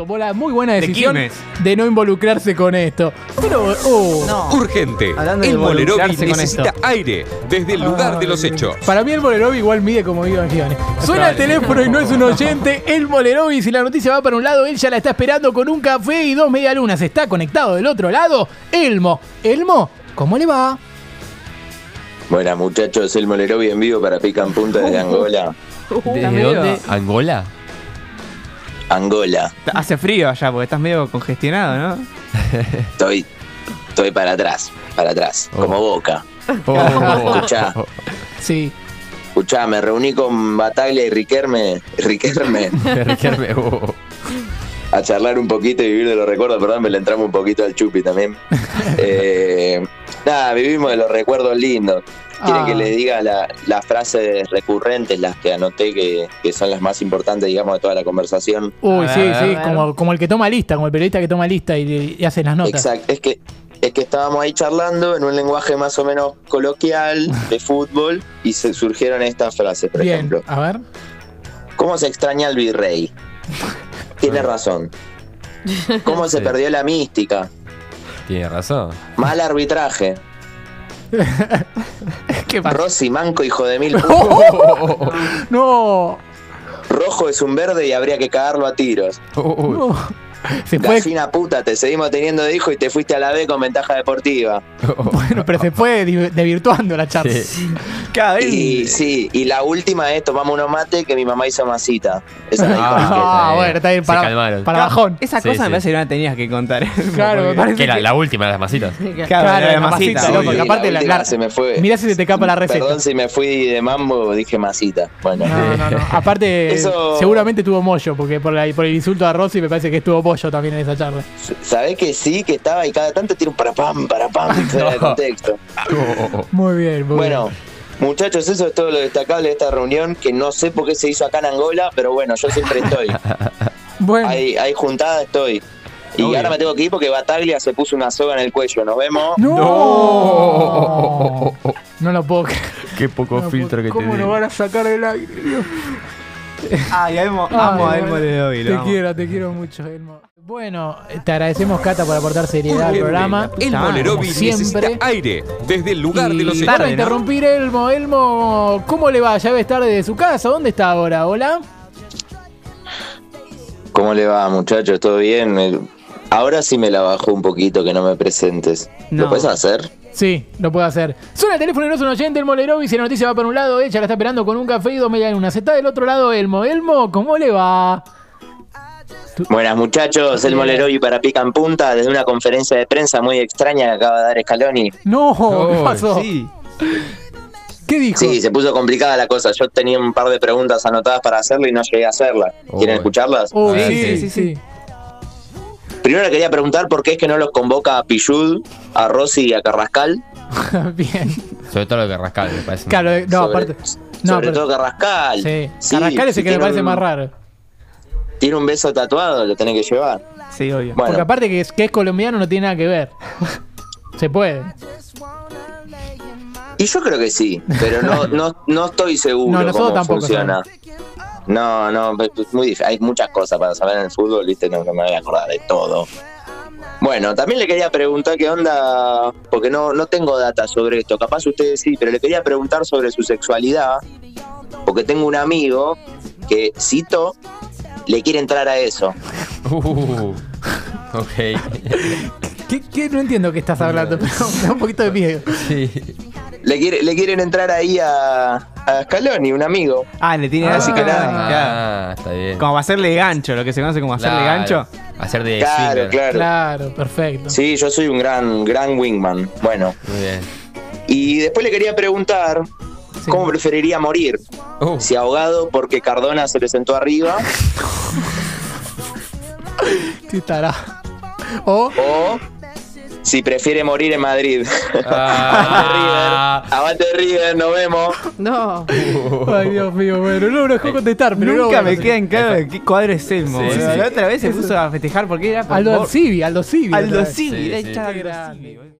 tomó la muy buena De decisión de no involucrarse con esto. Pero, oh, No. Urgente. Hablando El con necesita aire desde el lugar de los hechos. Para mí el Molerovi igual mide como Iván Gione. Suena el teléfono y no es un oyente. El Molerovi, si la noticia va para un lado, él ya la está esperando con un café y dos medialunas. Está conectado del otro lado. Elmo. Elmo, ¿cómo le va? Buenas muchachos, el Molerovi en vivo para Pica en Punta desde Angola. ¿Estás ¿Desde dónde? ¿Angola? Angola, Hace frío allá porque estás medio congestionado, ¿no? estoy, estoy para atrás, para atrás, Oh. como boca. Oh. Escuchá, Sí. escuchá, me reuní con Bataglia y Riquelme, Riquelme Riquelme, oh. a charlar un poquito y vivir de los recuerdos, perdón, me le entramos un poquito al chupi también. Eh, nada, vivimos de los recuerdos lindos. Quieren Ah. que les diga la- las frases recurrentes, las que anoté que, que son las más importantes, digamos, de toda la conversación. Uy, A sí, sí, como, como el que toma lista, como el periodista que toma lista y, y hace las notas. Exacto, es que es que estábamos ahí charlando en un lenguaje más o menos coloquial de fútbol y se surgieron estas frases, por Bien, ejemplo. a ver. ¿Cómo se extraña al virrey? Tiene razón. ¿Cómo se Sí. perdió la mística? Tiene razón. Mal arbitraje. ¿Qué pasa? Rossi, manco, hijo de mil. No. Rojo es un verde y habría que cagarlo a tiros. no. Se Gallina puta, te seguimos teniendo de hijo y te fuiste a la B con ventaja deportiva. bueno, pero se fue desvirtuando la charla. Sí. Cada vez. Y sí, y la última es tomamos unos mate que mi mamá hizo masita. Esa la Ah. Ah, bueno, está bien, Se para, calmaron. para bajón. Esa Sí, cosa me parece que no la tenías que contar. Claro, me parece Que la, que- la última de las masitas. Claro, Claro, la masita. loco, porque Sí, aparte la- última la- se me fue. Mirá si se te capa la receta. Perdón si me fui de mambo, dije masita. Bueno, No, no, no. Aparte, Eso- seguramente tuvo mollo, porque por, la- por el insulto a Rossi me parece que estuvo pollo también en esa charla. sabés que sí, que estaba y cada tanto tira un para pam, para pam, fuera de contexto. Oh, oh, oh. Muy bien, muy Bueno, muchachos, eso es todo lo destacable de esta reunión, que no sé por qué se hizo acá en Angola, pero bueno, yo siempre estoy. Bueno, Hay, hay juntada, estoy. Y Obvio. ahora me tengo que ir porque Bataglia se puso una soga en el cuello. Nos vemos. no. No. No lo puedo creer. Qué poco No filtro puedo- que ¿Cómo tenés. lo van a sacar del aire? Dios? Ay, amo, Ay, amo a bueno, Elmo Ledovi, lo Te amo. quiero, te quiero mucho, Elmo. Bueno, te agradecemos, Cata, por aportar seriedad al programa. El Como Molerovi siempre. necesita aire desde el lugar de los hechos. para interrumpir, Elmo, Elmo, ¿cómo le va? Ya debe estar desde su casa. ¿Dónde está ahora? ¿Hola? ¿Cómo le va, muchachos? ¿Todo bien? Eh, Ahora sí me la bajó un poquito que no me presentes. No. ¿Lo puedes hacer? Sí, lo puedo hacer. Suena el teléfono y no es un oyente, el Molerovi. Si la noticia va para un lado, ella la está esperando con un café y dos media luna. Se está del otro lado, Elmo. Elmo, ¿cómo le va? Buenas muchachos, el Molerovi para Pica en Punta desde una conferencia de prensa muy extraña que acaba de dar Scaloni. No, ¿qué pasó? Sí. ¿Qué dijo? Sí, se puso complicada la cosa. Yo tenía un par de preguntas anotadas para hacerle y no llegué a hacerlas. ¿Quieren Oh. escucharlas? Oh, Sí, sí, sí, sí, sí. Primero le quería preguntar por qué es que no los convoca a Pillud, a Rossi y a Carrascal. Bien. Sobre todo lo que rascal, me parece. Claro, no, sobre aparte. No, sobre pero- todo Carrascal. Sí. Sí, Carrascal es el que me tiene parece un- más raro. Tiene un beso tatuado, lo tenés que llevar. Sí, obvio. Bueno, Porque aparte que es, que es colombiano no tiene nada que ver. Se puede. y yo creo que sí, pero no, no, no estoy seguro No, nosotros cómo tampoco funciona. No, no, es muy difícil. Hay muchas cosas para saber en el fútbol, ¿viste? No, no me voy a acordar de todo. Bueno, también le quería preguntar qué onda, porque no, no tengo data sobre esto, capaz ustedes sí, pero le quería preguntar sobre su sexualidad, porque tengo un amigo que, cito, le quiere entrar a eso. Uh, ok. ¿Qué, qué? No entiendo qué estás hablando, pero me da un poquito de miedo. Sí. Le, quiere, le quieren entrar ahí a, a Scaloni, un amigo. Ah, le tiene Ah, así que nada. ah. Ah, está bien. Como para hacerle gancho, lo que se conoce como hacerle Claro. gancho. Hacer de Claro, swinger. claro. Claro, perfecto. Sí, yo soy un gran, gran wingman. Bueno, Muy bien. y después le quería preguntar Sí. cómo preferiría morir. Uh, Si ahogado porque Cardona se le sentó arriba Sí, estará. O o si prefiere morir en Madrid. Ah. Aguante River, nos vemos. No. Ay, Dios mío, bueno, no me dejó contestar, pero Nunca no, me queda en claro de qué cuadro es Elmo. Sí, sí, sí. La otra vez se puso a festejar porque era Aldo Civi, Aldo Civi. Aldo. Civi,